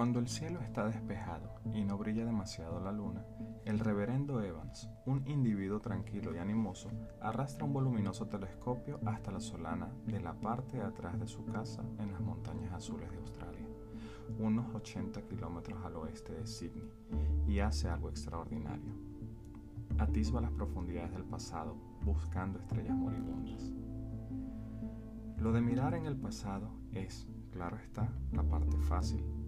Cuando el cielo está despejado y no brilla demasiado la luna, el reverendo Evans, un individuo tranquilo y animoso, arrastra un voluminoso telescopio hasta la solana de la parte de atrás de su casa en las montañas azules de Australia, unos 80 kilómetros al oeste de Sydney, y hace algo extraordinario. Atisba las profundidades del pasado buscando estrellas moribundas. Lo de mirar en el pasado es, claro está, la parte fácil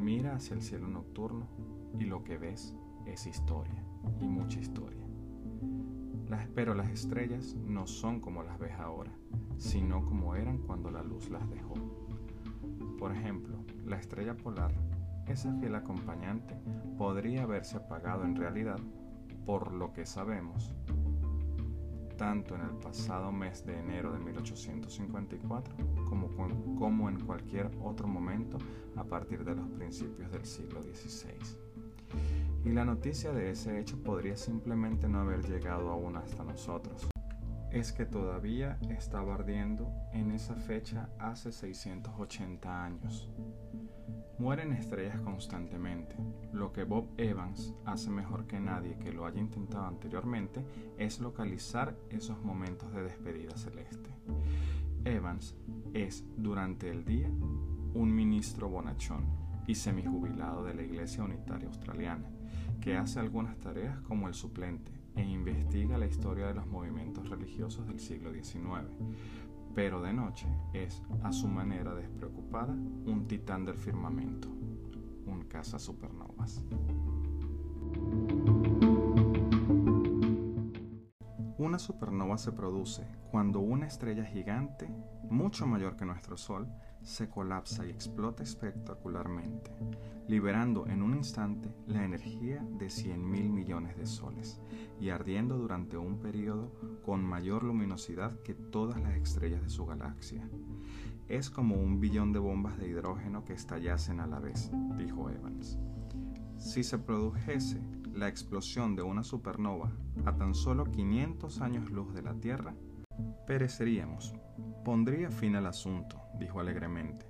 Mira hacia el cielo nocturno y lo que ves es historia y mucha historia. Las, pero las estrellas no son como las ves ahora, sino como eran cuando la luz las dejó. Por ejemplo, la estrella polar, esa fiel acompañante, podría haberse apagado en realidad, por lo que sabemos, tanto en el pasado mes de enero de 1854 como, como en cualquier otro momento partir de los principios del siglo XVI. Y la noticia de ese hecho podría simplemente no haber llegado aún hasta nosotros. Es que todavía estaba ardiendo en esa fecha hace 680 años. Mueren estrellas constantemente. Lo que Bob Evans hace mejor que nadie que lo haya intentado anteriormente es localizar esos momentos de despedida celeste. Evans es, durante el día, un ministro bonachón y semijubilado de la Iglesia Unitaria Australiana, que hace algunas tareas como el suplente e investiga la historia de los movimientos religiosos del siglo XIX, pero de noche es, a su manera despreocupada, un titán del firmamento, un caza supernovas. Una supernova se produce cuando una estrella gigante, mucho mayor que nuestro Sol, se colapsa y explota espectacularmente, liberando en un instante la energía de 100 mil millones de soles y ardiendo durante un periodo con mayor luminosidad que todas las estrellas de su galaxia. Es como un billón de bombas de hidrógeno que estallasen a la vez, dijo Evans. Si se produjese la explosión de una supernova a tan solo 500 años luz de la Tierra, pereceríamos. Pondría fin al asunto, dijo alegremente.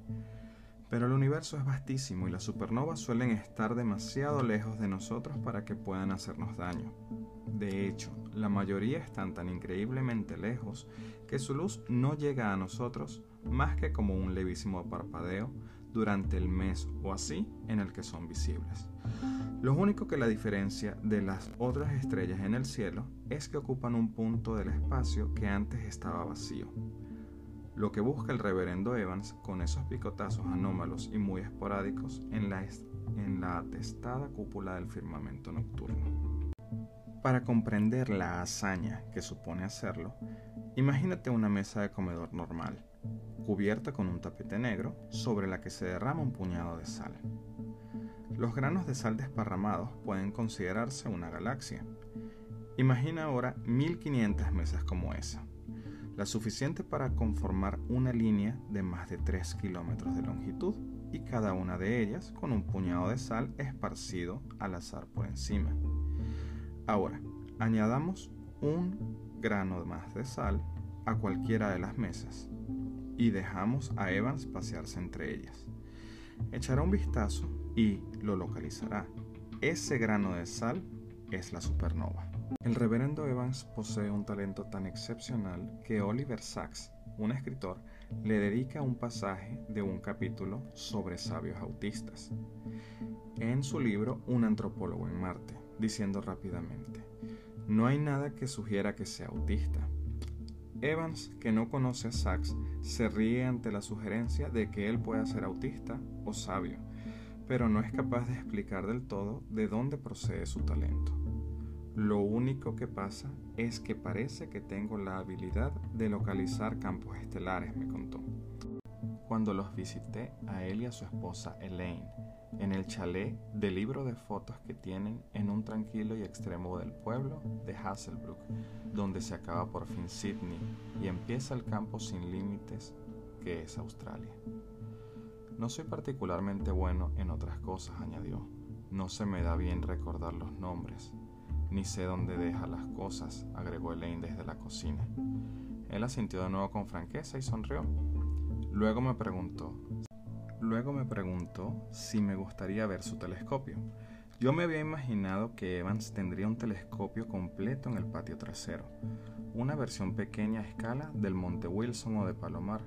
Pero el universo es vastísimo y las supernovas suelen estar demasiado lejos de nosotros para que puedan hacernos daño. De hecho, la mayoría están tan increíblemente lejos que su luz no llega a nosotros más que como un levísimo parpadeo durante el mes o así en el que son visibles. Lo único que la diferencia de las otras estrellas en el cielo es que ocupan un punto del espacio que antes estaba vacío. Lo que busca el reverendo Evans con esos picotazos anómalos y muy esporádicos en la, en la atestada cúpula del firmamento nocturno. Para comprender la hazaña que supone hacerlo, imagínate una mesa de comedor normal, cubierta con un tapete negro sobre la que se derrama un puñado de sal. Los granos de sal desparramados pueden considerarse una galaxia. Imagina ahora 1500 mesas como esa, la suficiente para conformar una línea de más de 3 kilómetros de longitud y cada una de ellas con un puñado de sal esparcido al azar por encima. Ahora, añadamos un grano más de sal a cualquiera de las mesas y dejamos a Evans pasearse entre ellas. Echará un vistazo y lo localizará. Ese grano de sal es la supernova. El reverendo Evans posee un talento tan excepcional que Oliver Sacks, un escritor, le dedica un pasaje de un capítulo sobre sabios autistas. En su libro Un antropólogo en Marte, diciendo rápidamente, no hay nada que sugiera que sea autista. Evans, que no conoce a Sachs, se ríe ante la sugerencia de que él pueda ser autista o sabio, pero no es capaz de explicar del todo de dónde procede su talento. Lo único que pasa es que parece que tengo la habilidad de localizar campos estelares, me contó. Cuando los visité a él y a su esposa Elaine en el chalet de libro de fotos que tienen en un tranquilo y extremo del pueblo de Hasselbrook, donde se acaba por fin Sydney y empieza el campo sin límites que es Australia. No soy particularmente bueno en otras cosas, añadió. No se me da bien recordar los nombres, ni sé dónde deja las cosas, agregó Elaine desde la cocina. Él asintió de nuevo con franqueza y sonrió. Luego me preguntó, luego me preguntó si me gustaría ver su telescopio. Yo me había imaginado que Evans tendría un telescopio completo en el patio trasero, una versión pequeña a escala del Monte Wilson o de Palomar,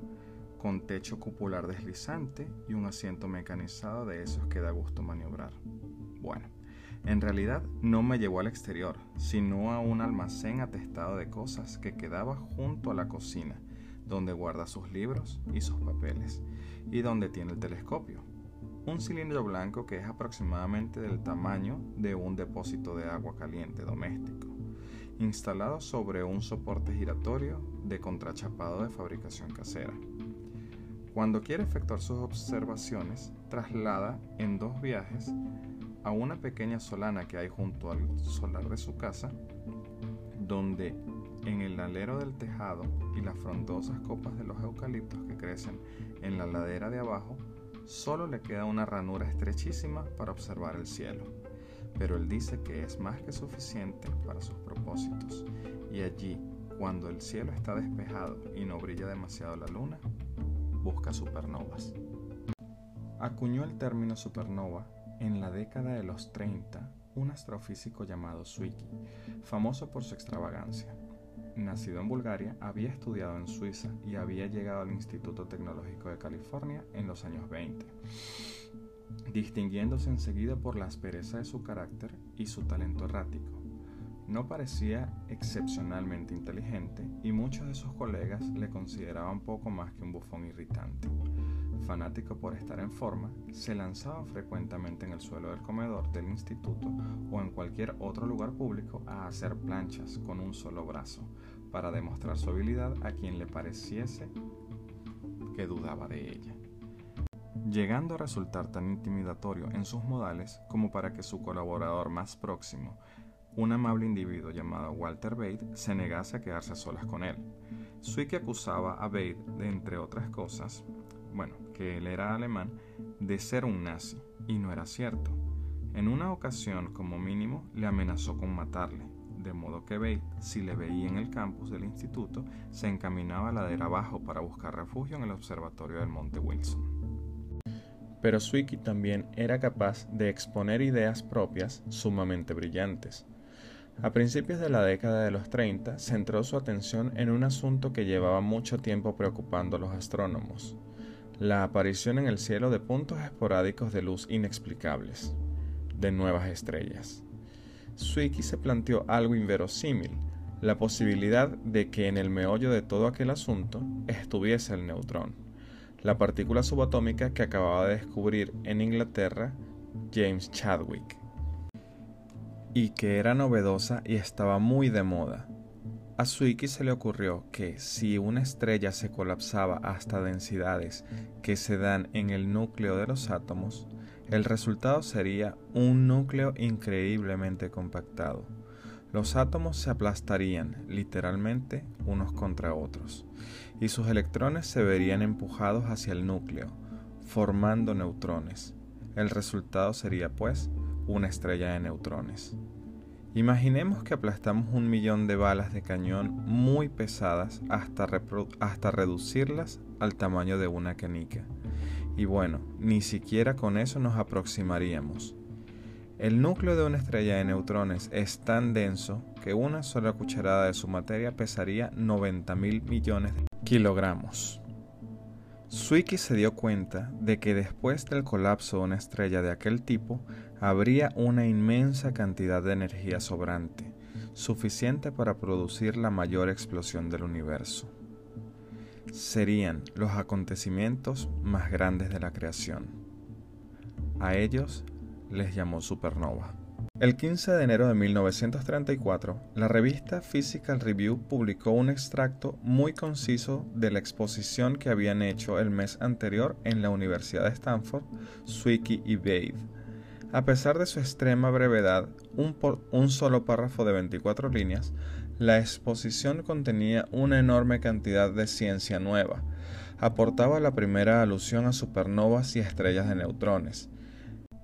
con techo cupular deslizante y un asiento mecanizado de esos que da gusto maniobrar. Bueno, en realidad no me llevó al exterior, sino a un almacén atestado de cosas que quedaba junto a la cocina, donde guarda sus libros y sus papeles, y donde tiene el telescopio, un cilindro blanco que es aproximadamente del tamaño de un depósito de agua caliente doméstico, instalado sobre un soporte giratorio de contrachapado de fabricación casera. Cuando quiere efectuar sus observaciones, traslada en dos viajes a una pequeña solana que hay junto al solar de su casa, donde en el alero del tejado y las frondosas copas de los eucaliptos que crecen en la ladera de abajo Solo le queda una ranura estrechísima para observar el cielo, pero él dice que es más que suficiente para sus propósitos. Y allí, cuando el cielo está despejado y no brilla demasiado la luna, busca supernovas. Acuñó el término supernova en la década de los 30 un astrofísico llamado Zwicky, famoso por su extravagancia nacido en Bulgaria, había estudiado en Suiza y había llegado al Instituto Tecnológico de California en los años 20, distinguiéndose enseguida por la aspereza de su carácter y su talento errático. No parecía excepcionalmente inteligente y muchos de sus colegas le consideraban poco más que un bufón irritante. Fanático por estar en forma, se lanzaba frecuentemente en el suelo del comedor del instituto o en cualquier otro lugar público a hacer planchas con un solo brazo, para demostrar su habilidad a quien le pareciese que dudaba de ella llegando a resultar tan intimidatorio en sus modales como para que su colaborador más próximo un amable individuo llamado Walter Bate se negase a quedarse a solas con él. Zwicky acusaba a Bate, de, entre otras cosas, bueno, que él era alemán, de ser un nazi, y no era cierto. En una ocasión, como mínimo, le amenazó con matarle, de modo que Bate, si le veía en el campus del instituto, se encaminaba a ladera abajo para buscar refugio en el observatorio del Monte Wilson. Pero Zwicky también era capaz de exponer ideas propias sumamente brillantes. A principios de la década de los 30, centró su atención en un asunto que llevaba mucho tiempo preocupando a los astrónomos, la aparición en el cielo de puntos esporádicos de luz inexplicables, de nuevas estrellas. Zwicky se planteó algo inverosímil, la posibilidad de que en el meollo de todo aquel asunto estuviese el neutrón, la partícula subatómica que acababa de descubrir en Inglaterra James Chadwick y que era novedosa y estaba muy de moda. A Zwicky se le ocurrió que si una estrella se colapsaba hasta densidades que se dan en el núcleo de los átomos, el resultado sería un núcleo increíblemente compactado. Los átomos se aplastarían literalmente unos contra otros y sus electrones se verían empujados hacia el núcleo, formando neutrones. El resultado sería, pues, una estrella de neutrones. Imaginemos que aplastamos un millón de balas de cañón muy pesadas hasta, hasta reducirlas al tamaño de una canica. Y bueno, ni siquiera con eso nos aproximaríamos. El núcleo de una estrella de neutrones es tan denso que una sola cucharada de su materia pesaría 90 mil millones de kilogramos. Zwicky se dio cuenta de que después del colapso de una estrella de aquel tipo, habría una inmensa cantidad de energía sobrante, suficiente para producir la mayor explosión del universo. Serían los acontecimientos más grandes de la creación. A ellos les llamó supernova. El 15 de enero de 1934, la revista Physical Review publicó un extracto muy conciso de la exposición que habían hecho el mes anterior en la Universidad de Stanford, Zwicky y Bade. A pesar de su extrema brevedad, un, solo párrafo de 24 líneas, la exposición contenía una enorme cantidad de ciencia nueva. Aportaba la primera alusión a supernovas y estrellas de neutrones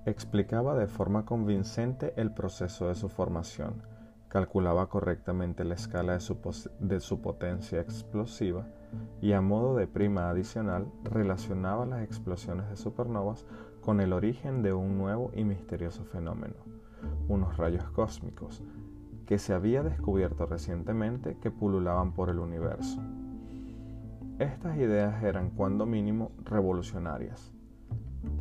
Explicaba de forma convincente el proceso de su formación, calculaba correctamente la escala de su, potencia explosiva, y a modo de prima adicional relacionaba las explosiones de supernovas con el origen de un nuevo y misterioso fenómeno, unos rayos cósmicos, que se había descubierto recientemente que pululaban por el universo. Estas ideas eran cuando mínimo revolucionarias.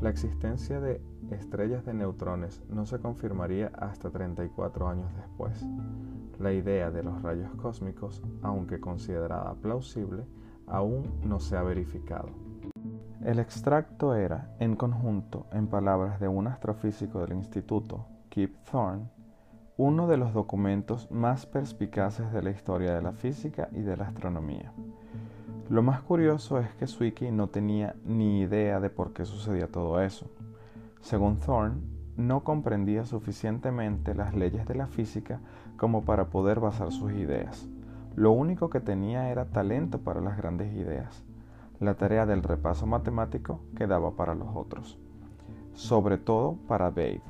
La existencia de estrellas de neutrones no se confirmaría hasta 34 años después. La idea de los rayos cósmicos, aunque considerada plausible, aún no se ha verificado. El extracto era, en conjunto, en palabras de un astrofísico del instituto, Kip Thorne, uno de los documentos más perspicaces de la historia de la física y de la astronomía. Lo más curioso es que Zwicky no tenía ni idea de por qué sucedía todo eso. Según Thorne, no comprendía suficientemente las leyes de la física como para poder basar sus ideas. Lo único que tenía era talento para las grandes ideas. La tarea del repaso matemático quedaba para los otros, sobre todo para Babe.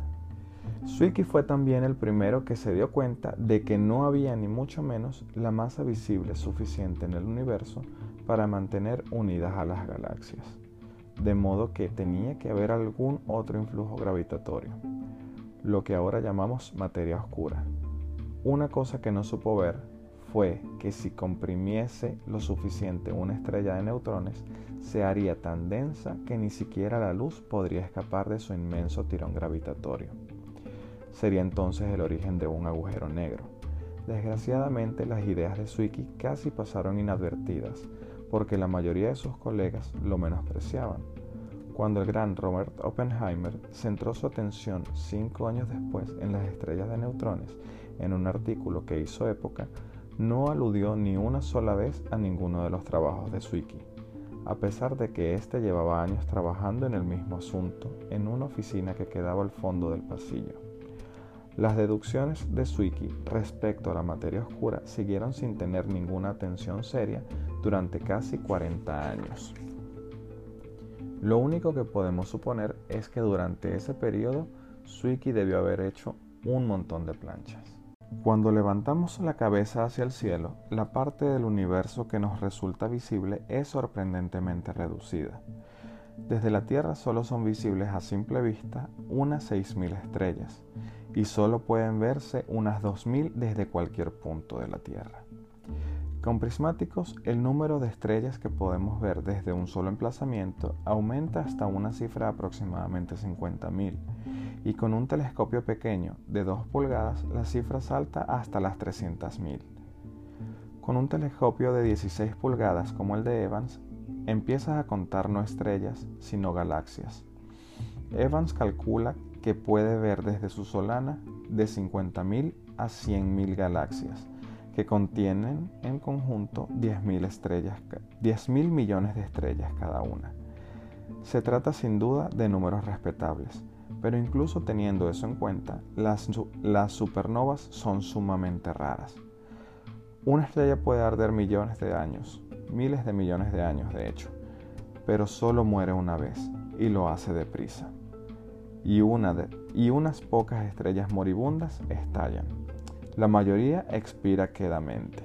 Zwicky fue también el primero que se dio cuenta de que no había ni mucho menos la masa visible suficiente en el universo para mantener unidas a las galaxias, de modo que tenía que haber algún otro influjo gravitatorio, lo que ahora llamamos materia oscura. Una cosa que no supo ver fue que si comprimiese lo suficiente una estrella de neutrones, se haría tan densa que ni siquiera la luz podría escapar de su inmenso tirón gravitatorio. Sería entonces el origen de un agujero negro. Desgraciadamente las ideas de Zwicky casi pasaron inadvertidas, porque la mayoría de sus colegas lo menospreciaban. Cuando el gran Robert Oppenheimer centró su atención cinco años después en las estrellas de neutrones en un artículo que hizo época, no aludió ni una sola vez a ninguno de los trabajos de Zwicky, a pesar de que éste llevaba años trabajando en el mismo asunto en una oficina que quedaba al fondo del pasillo. Las deducciones de Zwicky respecto a la materia oscura siguieron sin tener ninguna atención seria durante casi 40 años. Lo único que podemos suponer es que durante ese periodo Zwicky debió haber hecho un montón de planchas. Cuando levantamos la cabeza hacia el cielo, la parte del universo que nos resulta visible es sorprendentemente reducida. Desde la Tierra solo son visibles a simple vista unas 6.000 estrellas y solo pueden verse unas 2.000 desde cualquier punto de la Tierra. Con prismáticos, el número de estrellas que podemos ver desde un solo emplazamiento aumenta hasta una cifra de aproximadamente 50.000 y con un telescopio pequeño de 2 pulgadas la cifra salta hasta las 300.000. Con un telescopio de 16 pulgadas como el de Evans, empiezas a contar no estrellas, sino galaxias. Evans calcula que puede ver desde su solana de 50.000 a 100.000 galaxias, que contienen en conjunto 10.000 estrellas, 10.000 millones de estrellas cada una. Se trata sin duda de números respetables, pero incluso teniendo eso en cuenta, las, supernovas son sumamente raras. Una estrella puede arder millones de años, miles de millones de años de hecho, pero solo muere una vez y lo hace deprisa. Y, y unas pocas estrellas moribundas estallan. La mayoría expira quedamente,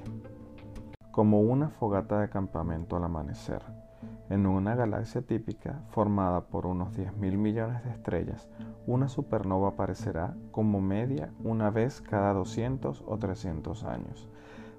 como una fogata de campamento al amanecer. En una galaxia típica, formada por unos 10.000 millones de estrellas, una supernova aparecerá como media una vez cada 200 o 300 años.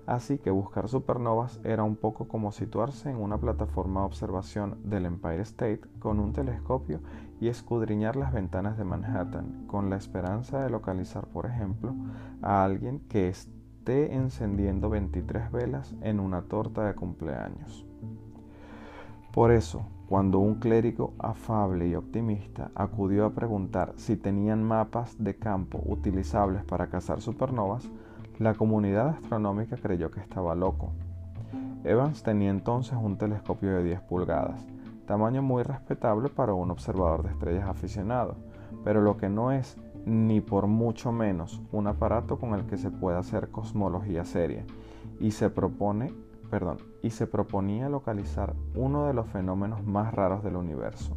Así que buscar supernovas era un poco como situarse en una plataforma de observación del Empire State con un telescopio y escudriñar las ventanas de Manhattan con la esperanza de localizar, por ejemplo, a alguien que esté encendiendo 23 velas en una torta de cumpleaños. Por eso, cuando un clérigo afable y optimista acudió a preguntar si tenían mapas de campo utilizables para cazar supernovas, la comunidad astronómica creyó que estaba loco. Evans tenía entonces un telescopio de 10 pulgadas, tamaño muy respetable para un observador de estrellas aficionado, pero lo que no es ni por mucho menos un aparato con el que se pueda hacer cosmología seria, y se propone perdón, y se proponía localizar uno de los fenómenos más raros del universo.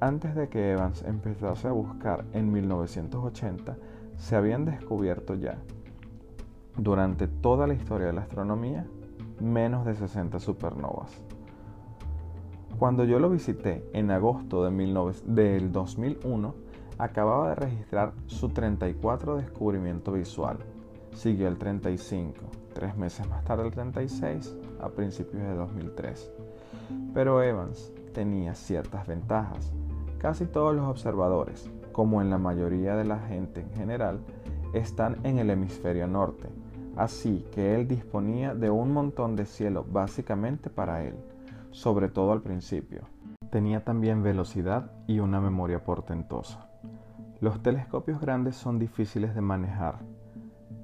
Antes de que Evans empezase a buscar en 1980, se habían descubierto ya, durante toda la historia de la astronomía, menos de 60 supernovas. Cuando yo lo visité en agosto de del 2001, acababa de registrar su 34 descubrimiento visual. Siguió el 35, tres meses más tarde el 36, a principios de 2003. Pero Evans tenía ciertas ventajas. Casi todos los observadores, como en la mayoría de la gente en general, están en el hemisferio norte, así que él disponía de un montón de cielo básicamente para él sobre todo al principio. Tenía también velocidad y una memoria portentosa. Los telescopios grandes son difíciles de manejar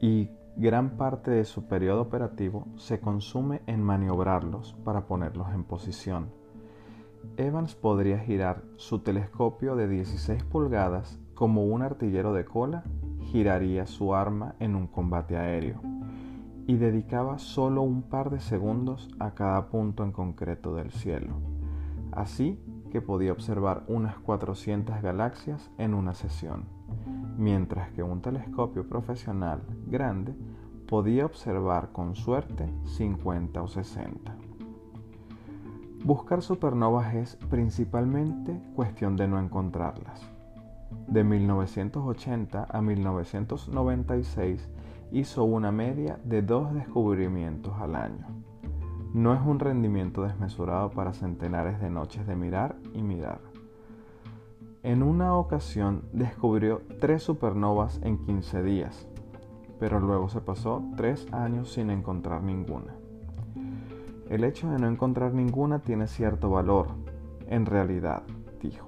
y gran parte de su periodo operativo se consume en maniobrarlos para ponerlos en posición. Evans podría girar su telescopio de 16 pulgadas como un artillero de cola giraría su arma en un combate aéreo y dedicaba solo un par de segundos a cada punto en concreto del cielo. Así que podía observar unas 400 galaxias en una sesión, mientras que un telescopio profesional grande podía observar con suerte 50 o 60. Buscar supernovas es principalmente cuestión de no encontrarlas. De 1980 a 1996 hizo una media de dos descubrimientos al año. No es un rendimiento desmesurado para centenares de noches de mirar y mirar. En una ocasión descubrió tres supernovas en 15 días, pero luego se pasó tres años sin encontrar ninguna. El hecho de no encontrar ninguna tiene cierto valor, en realidad, dijo.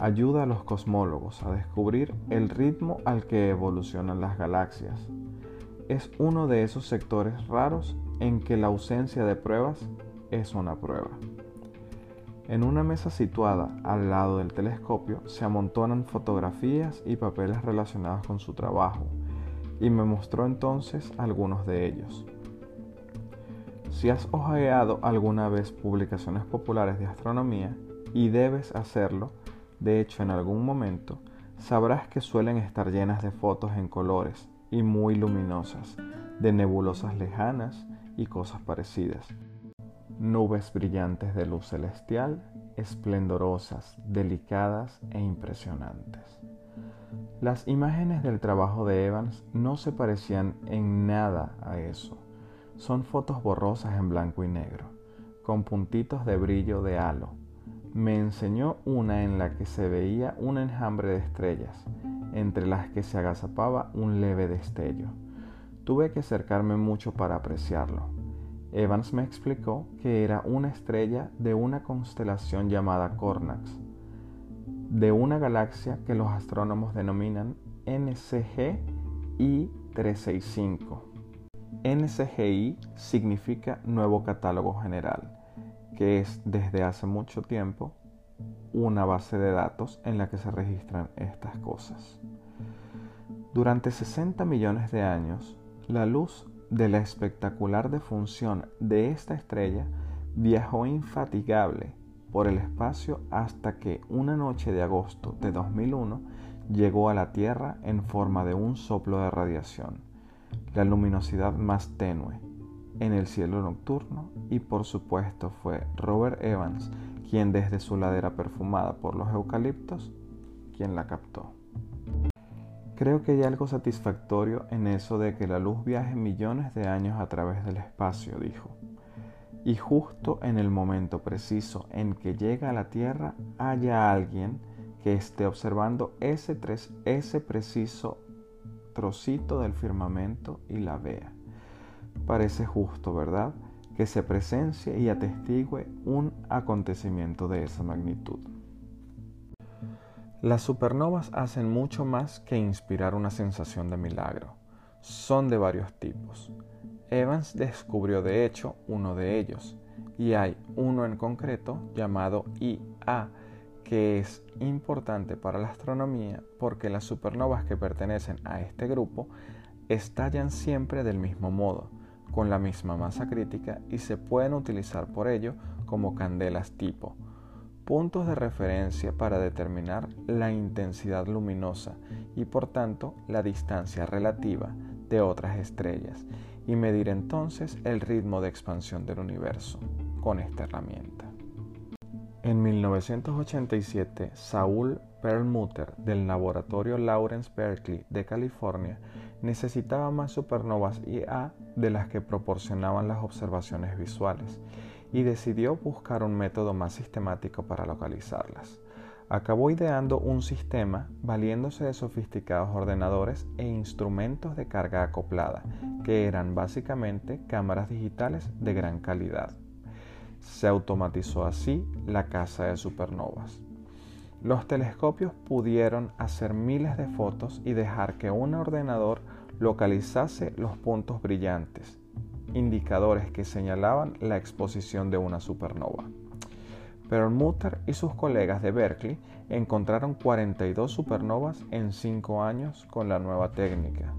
Ayuda a los cosmólogos a descubrir el ritmo al que evolucionan las galaxias es uno de esos sectores raros en que la ausencia de pruebas es una prueba. En una mesa situada al lado del telescopio se amontonan fotografías y papeles relacionados con su trabajo y me mostró entonces algunos de ellos. Si has hojeado alguna vez publicaciones populares de astronomía, y debes hacerlo, de hecho en algún momento, sabrás que suelen estar llenas de fotos en colores, y muy luminosas, de nebulosas lejanas y cosas parecidas. Nubes brillantes de luz celestial, esplendorosas, delicadas e impresionantes. Las imágenes del trabajo de Evans no se parecían en nada a eso. Son fotos borrosas en blanco y negro, con puntitos de brillo de halo. Me enseñó una en la que se veía un enjambre de estrellas, entre las que se agazapaba un leve destello. Tuve que acercarme mucho para apreciarlo. Evans me explicó que era una estrella de una constelación llamada Cornax, de una galaxia que los astrónomos denominan NCGI 365. NCGI significa Nuevo Catálogo General, que es desde hace mucho tiempo una base de datos en la que se registran estas cosas. Durante 60 millones de años, la luz de la espectacular defunción de esta estrella viajó infatigable por el espacio hasta que una noche de agosto de 2001 llegó a la Tierra en forma de un soplo de radiación, la luminosidad más tenue en el cielo nocturno y por supuesto fue Robert Evans quien desde su ladera perfumada por los eucaliptos, quien la captó. Creo que hay algo satisfactorio en eso de que la luz viaje millones de años a través del espacio, dijo. Y justo en el momento preciso en que llega a la Tierra haya alguien que esté observando ese, ese preciso trocito del firmamento y la vea. Parece justo, ¿verdad? que se presencie y atestigue un acontecimiento de esa magnitud. Las supernovas hacen mucho más que inspirar una sensación de milagro. Son de varios tipos. Evans descubrió de hecho uno de ellos, y hay uno en concreto llamado IA, que es importante para la astronomía porque las supernovas que pertenecen a este grupo estallan siempre del mismo modo, con la misma masa crítica y se pueden utilizar por ello como candelas tipo, puntos de referencia para determinar la intensidad luminosa y por tanto la distancia relativa de otras estrellas y medir entonces el ritmo de expansión del universo con esta herramienta. En 1987, Saul Perlmutter del laboratorio Lawrence Berkeley de California necesitaba más supernovas IA de las que proporcionaban las observaciones visuales y decidió buscar un método más sistemático para localizarlas. Acabó ideando un sistema valiéndose de sofisticados ordenadores e instrumentos de carga acoplada, que eran básicamente cámaras digitales de gran calidad. Se automatizó así la caza de supernovas. Los telescopios pudieron hacer miles de fotos y dejar que un ordenador localizase los puntos brillantes, indicadores que señalaban la exposición de una supernova. Pero Mutter y sus colegas de Berkeley encontraron 42 supernovas en 5 años con la nueva técnica.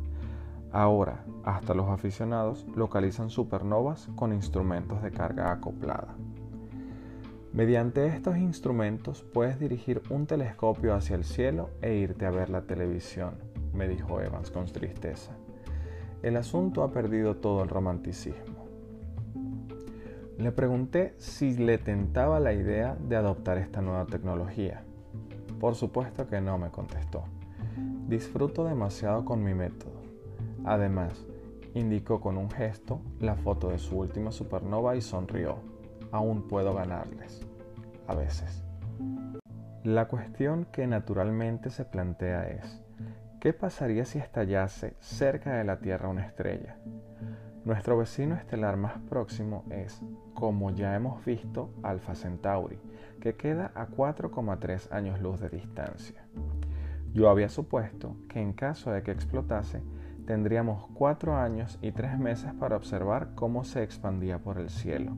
Ahora, hasta los aficionados localizan supernovas con instrumentos de carga acoplada. Mediante estos instrumentos puedes dirigir un telescopio hacia el cielo e irte a ver la televisión, me dijo Evans con tristeza. El asunto ha perdido todo el romanticismo. Le pregunté si le tentaba la idea de adoptar esta nueva tecnología. Por supuesto que no, me contestó. Disfruto demasiado con mi método. Además, indicó con un gesto la foto de su última supernova y sonrió. Aún puedo ganarles. A veces. La cuestión que naturalmente se plantea es, ¿qué pasaría si estallase cerca de la Tierra una estrella? Nuestro vecino estelar más próximo es, como ya hemos visto, Alpha Centauri, que queda a 4,3 años luz de distancia. Yo había supuesto que en caso de que explotase, tendríamos cuatro años y tres meses para observar cómo se expandía por el cielo,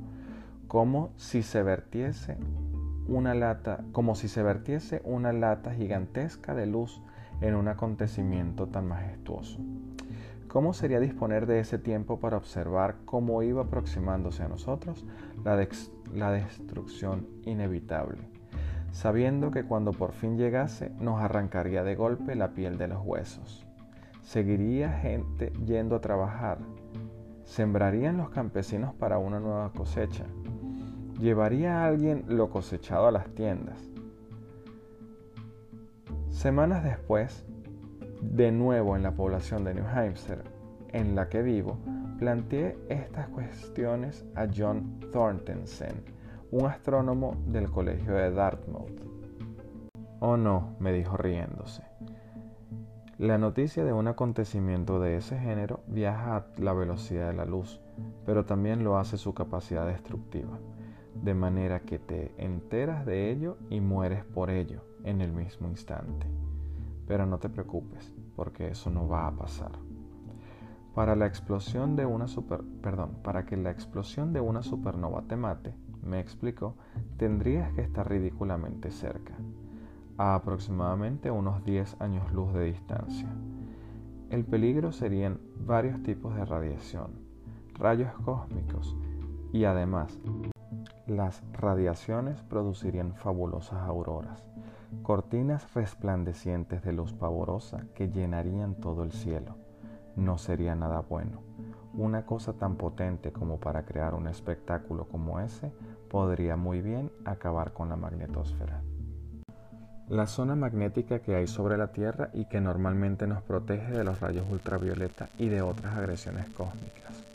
como si se vertiese una lata, como si se vertiese una lata gigantesca de luz en un acontecimiento tan majestuoso. ¿Cómo sería disponer de ese tiempo para observar cómo iba aproximándose a nosotros la, la destrucción inevitable? sabiendo que cuando por fin llegase nos arrancaría de golpe la piel de los huesos. Seguiría gente yendo a trabajar. Sembrarían los campesinos para una nueva cosecha. Llevaría a alguien lo cosechado a las tiendas. Semanas después, de nuevo en la población de New Hampshire, en la que vivo, planteé estas cuestiones a John Thorntonsen, un astrónomo del colegio de Dartmouth. Oh no, me dijo riéndose. La noticia de un acontecimiento de ese género viaja a la velocidad de la luz, pero también lo hace su capacidad destructiva, de manera que te enteras de ello y mueres por ello en el mismo instante. Pero no te preocupes, porque eso no va a pasar. Para la explosión de una super, perdón, para que la explosión de una supernova te mate, me explicó, tendrías que estar ridículamente cerca a aproximadamente unos 10 años luz de distancia. El peligro serían varios tipos de radiación, rayos cósmicos y además las radiaciones producirían fabulosas auroras, cortinas resplandecientes de luz pavorosa que llenarían todo el cielo. No sería nada bueno. Una cosa tan potente como para crear un espectáculo como ese podría muy bien acabar con la magnetosfera. La zona magnética que hay sobre la Tierra y que normalmente nos protege de los rayos ultravioleta y de otras agresiones cósmicas.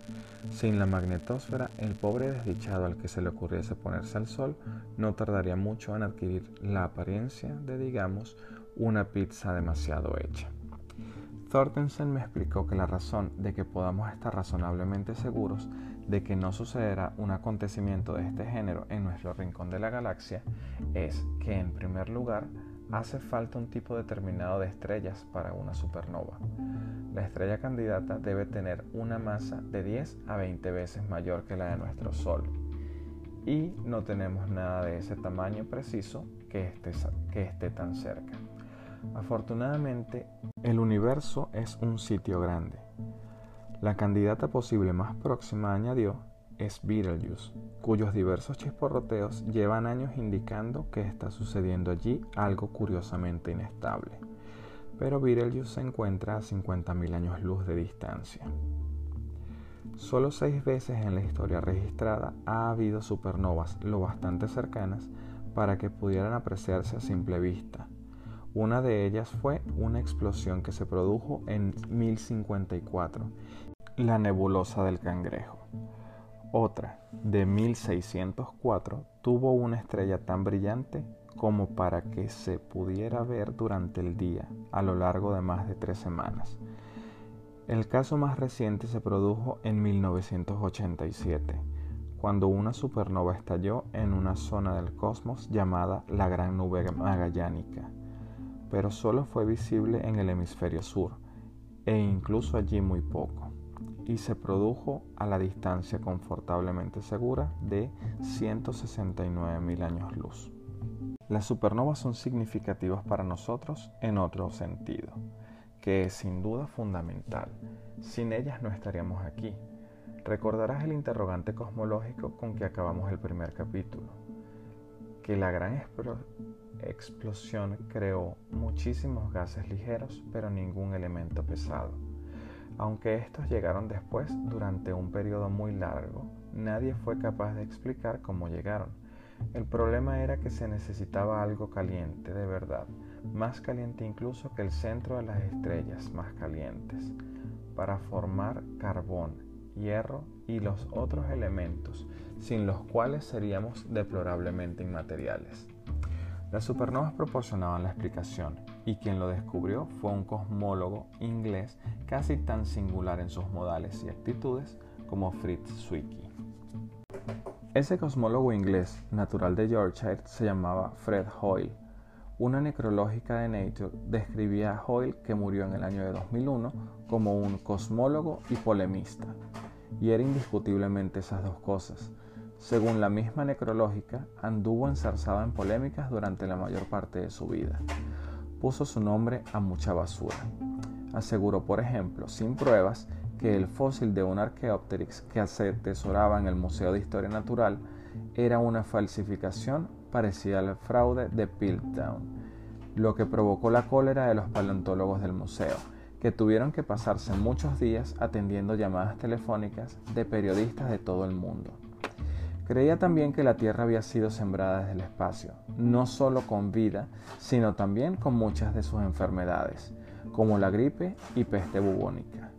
Sin la magnetosfera, el pobre desdichado al que se le ocurriese ponerse al Sol no tardaría mucho en adquirir la apariencia de, digamos, una pizza demasiado hecha. Thorstensen me explicó que la razón de que podamos estar razonablemente seguros de que no sucederá un acontecimiento de este género en nuestro rincón de la galaxia es que en primer lugar hace falta un tipo determinado de estrellas para una supernova. La estrella candidata debe tener una masa de 10 a 20 veces mayor que la de nuestro Sol y no tenemos nada de ese tamaño preciso que esté, que esté tan cerca. Afortunadamente, el universo es un sitio grande la candidata posible más próxima, añadió, es Betelgeuse, cuyos diversos chisporroteos llevan años indicando que está sucediendo allí algo curiosamente inestable. Pero Betelgeuse se encuentra a 50.000 años luz de distancia. Solo seis veces en la historia registrada ha habido supernovas lo bastante cercanas para que pudieran apreciarse a simple vista. Una de ellas fue una explosión que se produjo en 1054, la nebulosa del Cangrejo. Otra, de 1604, tuvo una estrella tan brillante como para que se pudiera ver durante el día a lo largo de más de tres semanas. El caso más reciente se produjo en 1987, cuando una supernova estalló en una zona del cosmos llamada la Gran Nube Magallánica, pero solo fue visible en el hemisferio sur, e incluso allí muy poco, y se produjo a la distancia confortablemente segura de 169.000 años luz. Las supernovas son significativas para nosotros en otro sentido que es sin duda fundamental. Sin ellas no estaríamos aquí. Recordarás el interrogante cosmológico con que acabamos el primer capítulo, que la gran explosión creó muchísimos gases ligeros, pero ningún elemento pesado. Aunque estos llegaron después durante un periodo muy largo, nadie fue capaz de explicar cómo llegaron. El problema era que se necesitaba algo caliente, de verdad, más caliente incluso que el centro de las estrellas más calientes, para formar carbón, hierro y los otros elementos, sin los cuales seríamos deplorablemente inmateriales. Las supernovas proporcionaban la explicación, y quien lo descubrió fue un cosmólogo inglés casi tan singular en sus modales y actitudes como Fritz Zwicky. Ese cosmólogo inglés, natural de Yorkshire, se llamaba Fred Hoyle una necrológica de Nature describía a Hoyle, que murió en el año de 2001, como un cosmólogo y polemista, y era indiscutiblemente esas dos cosas. Según la misma necrológica, anduvo ensarzado en polémicas durante la mayor parte de su vida. Puso su nombre a mucha basura. Aseguró, por ejemplo, sin pruebas, que el fósil de un Archaeopteryx que se atesoraba en el Museo de Historia Natural era una falsificación parecida al fraude de Piltdown, lo que provocó la cólera de los paleontólogos del museo, que tuvieron que pasarse muchos días atendiendo llamadas telefónicas de periodistas de todo el mundo. Creía también que la Tierra había sido sembrada desde el espacio, no solo con vida, sino también con muchas de sus enfermedades, como la gripe y peste bubónica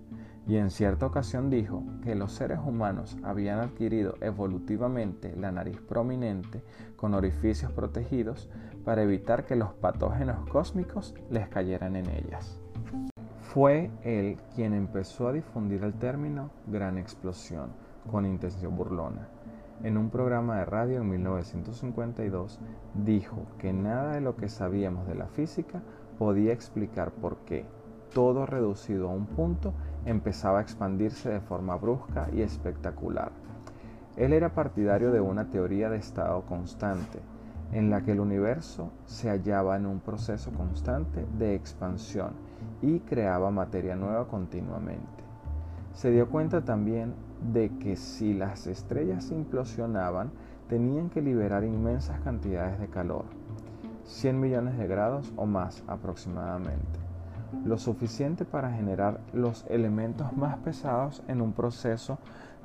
y en cierta ocasión dijo que los seres humanos habían adquirido evolutivamente la nariz prominente con orificios protegidos para evitar que los patógenos cósmicos les cayeran en ellas. Fue él quien empezó a difundir el término gran explosión con intención burlona. En un programa de radio en 1952 dijo que nada de lo que sabíamos de la física podía explicar por qué, todo reducido a un punto empezaba a expandirse de forma brusca y espectacular. Él era partidario de una teoría de estado constante, en la que el universo se hallaba en un proceso constante de expansión y creaba materia nueva continuamente. Se dio cuenta también de que si las estrellas implosionaban, tenían que liberar inmensas cantidades de calor, 100 millones de grados o más aproximadamente lo suficiente para generar los elementos más pesados en un proceso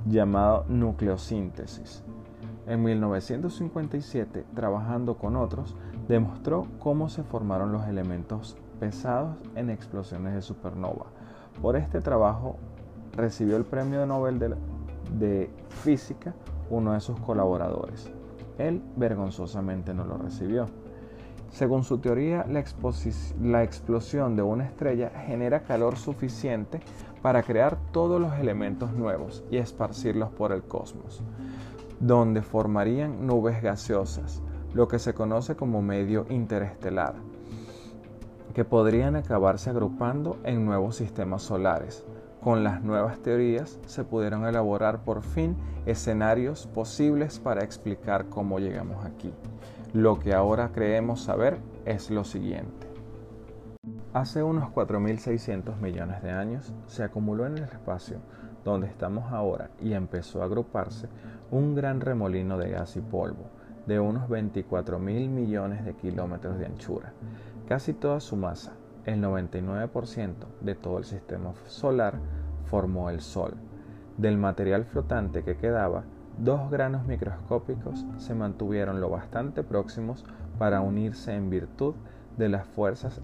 llamado nucleosíntesis. En 1957, trabajando con otros, demostró cómo se formaron los elementos pesados en explosiones de supernova. Por este trabajo recibió el premio Nobel de, de Física uno de sus colaboradores. Él vergonzosamente no lo recibió. Según su teoría, la, explosión de una estrella genera calor suficiente para crear todos los elementos nuevos y esparcirlos por el cosmos, donde formarían nubes gaseosas, lo que se conoce como medio interestelar, que podrían acabarse agrupando en nuevos sistemas solares. Con las nuevas teorías se pudieron elaborar por fin escenarios posibles para explicar cómo llegamos aquí. Lo que ahora creemos saber es lo siguiente. Hace unos 4.600 millones de años se acumuló en el espacio donde estamos ahora y empezó a agruparse un gran remolino de gas y polvo de unos 24 mil millones de kilómetros de anchura. Casi toda su masa, el 99% de todo el sistema solar, formó el Sol. Del material flotante que quedaba, dos granos microscópicos se mantuvieron lo bastante próximos para unirse en virtud de las fuerzas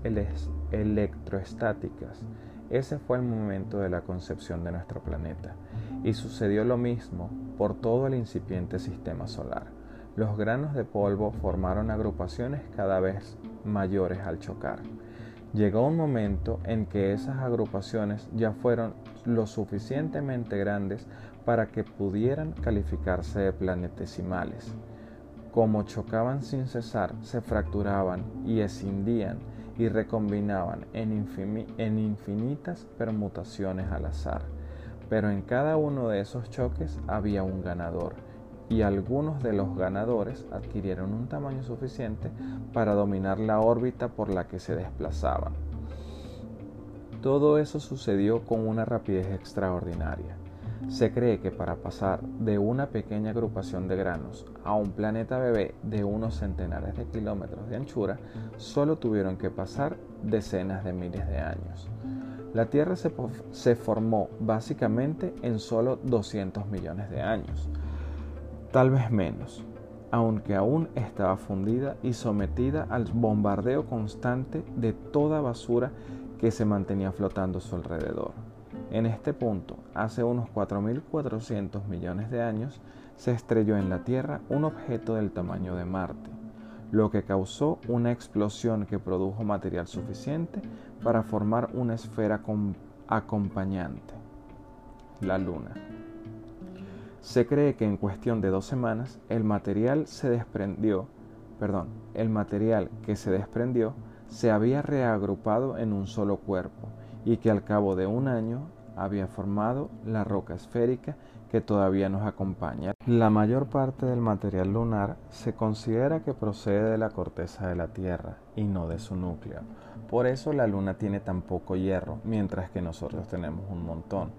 electroestáticas. Ese fue el momento de la concepción de nuestro planeta. Y sucedió lo mismo por todo el incipiente sistema solar. Los granos de polvo formaron agrupaciones cada vez mayores al chocar. Llegó un momento en que esas agrupaciones ya fueron lo suficientemente grandes para que pudieran calificarse de planetesimales. Como chocaban sin cesar, se fracturaban y escindían y recombinaban en, infinitas permutaciones al azar. Pero en cada uno de esos choques había un ganador y algunos de los ganadores adquirieron un tamaño suficiente para dominar la órbita por la que se desplazaban. Todo eso sucedió con una rapidez extraordinaria. Se cree que para pasar de una pequeña agrupación de granos a un planeta bebé de unos centenares de kilómetros de anchura, solo tuvieron que pasar decenas de miles de años. La Tierra se, se formó básicamente en solo 200 millones de años tal vez menos, aunque aún estaba fundida y sometida al bombardeo constante de toda basura que se mantenía flotando a su alrededor. En este punto, hace unos 4.400 millones de años, se estrelló en la Tierra un objeto del tamaño de Marte, lo que causó una explosión que produjo material suficiente para formar una esfera acompañante, la Luna. Se cree que en cuestión de dos semanas el material se desprendió, perdón, el material que se desprendió se había reagrupado en un solo cuerpo y que al cabo de un año había formado la roca esférica que todavía nos acompaña. La mayor parte del material lunar se considera que procede de la corteza de la Tierra y no de su núcleo. Por eso la Luna tiene tan poco hierro, mientras que nosotros tenemos un montón.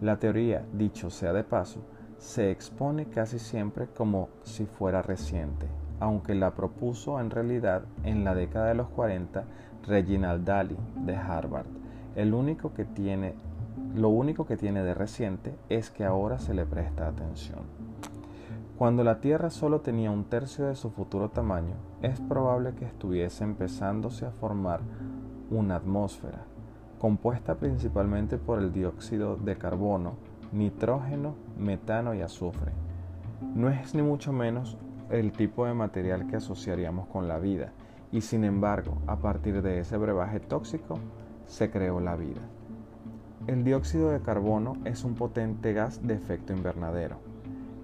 La teoría, dicho sea de paso, se expone casi siempre como si fuera reciente, aunque la propuso en realidad en la década de los 40 Reginald Daly de Harvard. El único que tiene, lo único que tiene de reciente es que ahora se le presta atención. Cuando la Tierra solo tenía un tercio de su futuro tamaño, es probable que estuviese empezándose a formar una atmósfera, compuesta principalmente por el dióxido de carbono, nitrógeno, metano y azufre. No es ni mucho menos el tipo de material que asociaríamos con la vida, y sin embargo, a partir de ese brebaje tóxico, se creó la vida. El dióxido de carbono es un potente gas de efecto invernadero.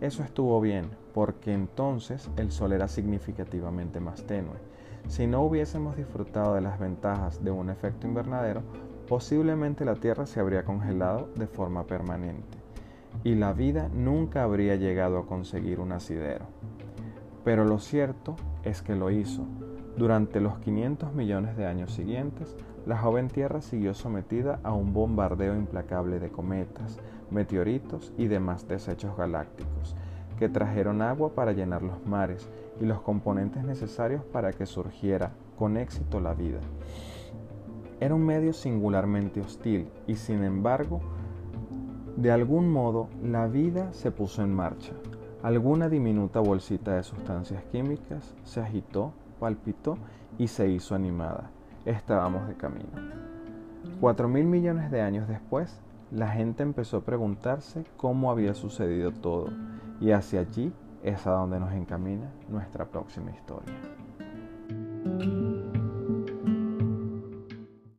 Eso estuvo bien, porque entonces el Sol era significativamente más tenue. Si no hubiésemos disfrutado de las ventajas de un efecto invernadero, posiblemente la Tierra se habría congelado de forma permanente y la vida nunca habría llegado a conseguir un asidero. Pero lo cierto es que lo hizo. Durante los 500 millones de años siguientes, la joven Tierra siguió sometida a un bombardeo implacable de cometas, meteoritos y demás desechos galácticos, que trajeron agua para llenar los mares y los componentes necesarios para que surgiera con éxito la vida. Era un medio singularmente hostil y sin embargo de algún modo, la vida se puso en marcha. Alguna diminuta bolsita de sustancias químicas se agitó, palpitó y se hizo animada. Estábamos de camino. Cuatro mil millones de años después, la gente empezó a preguntarse cómo había sucedido todo, y hacia allí es a donde nos encamina nuestra próxima historia.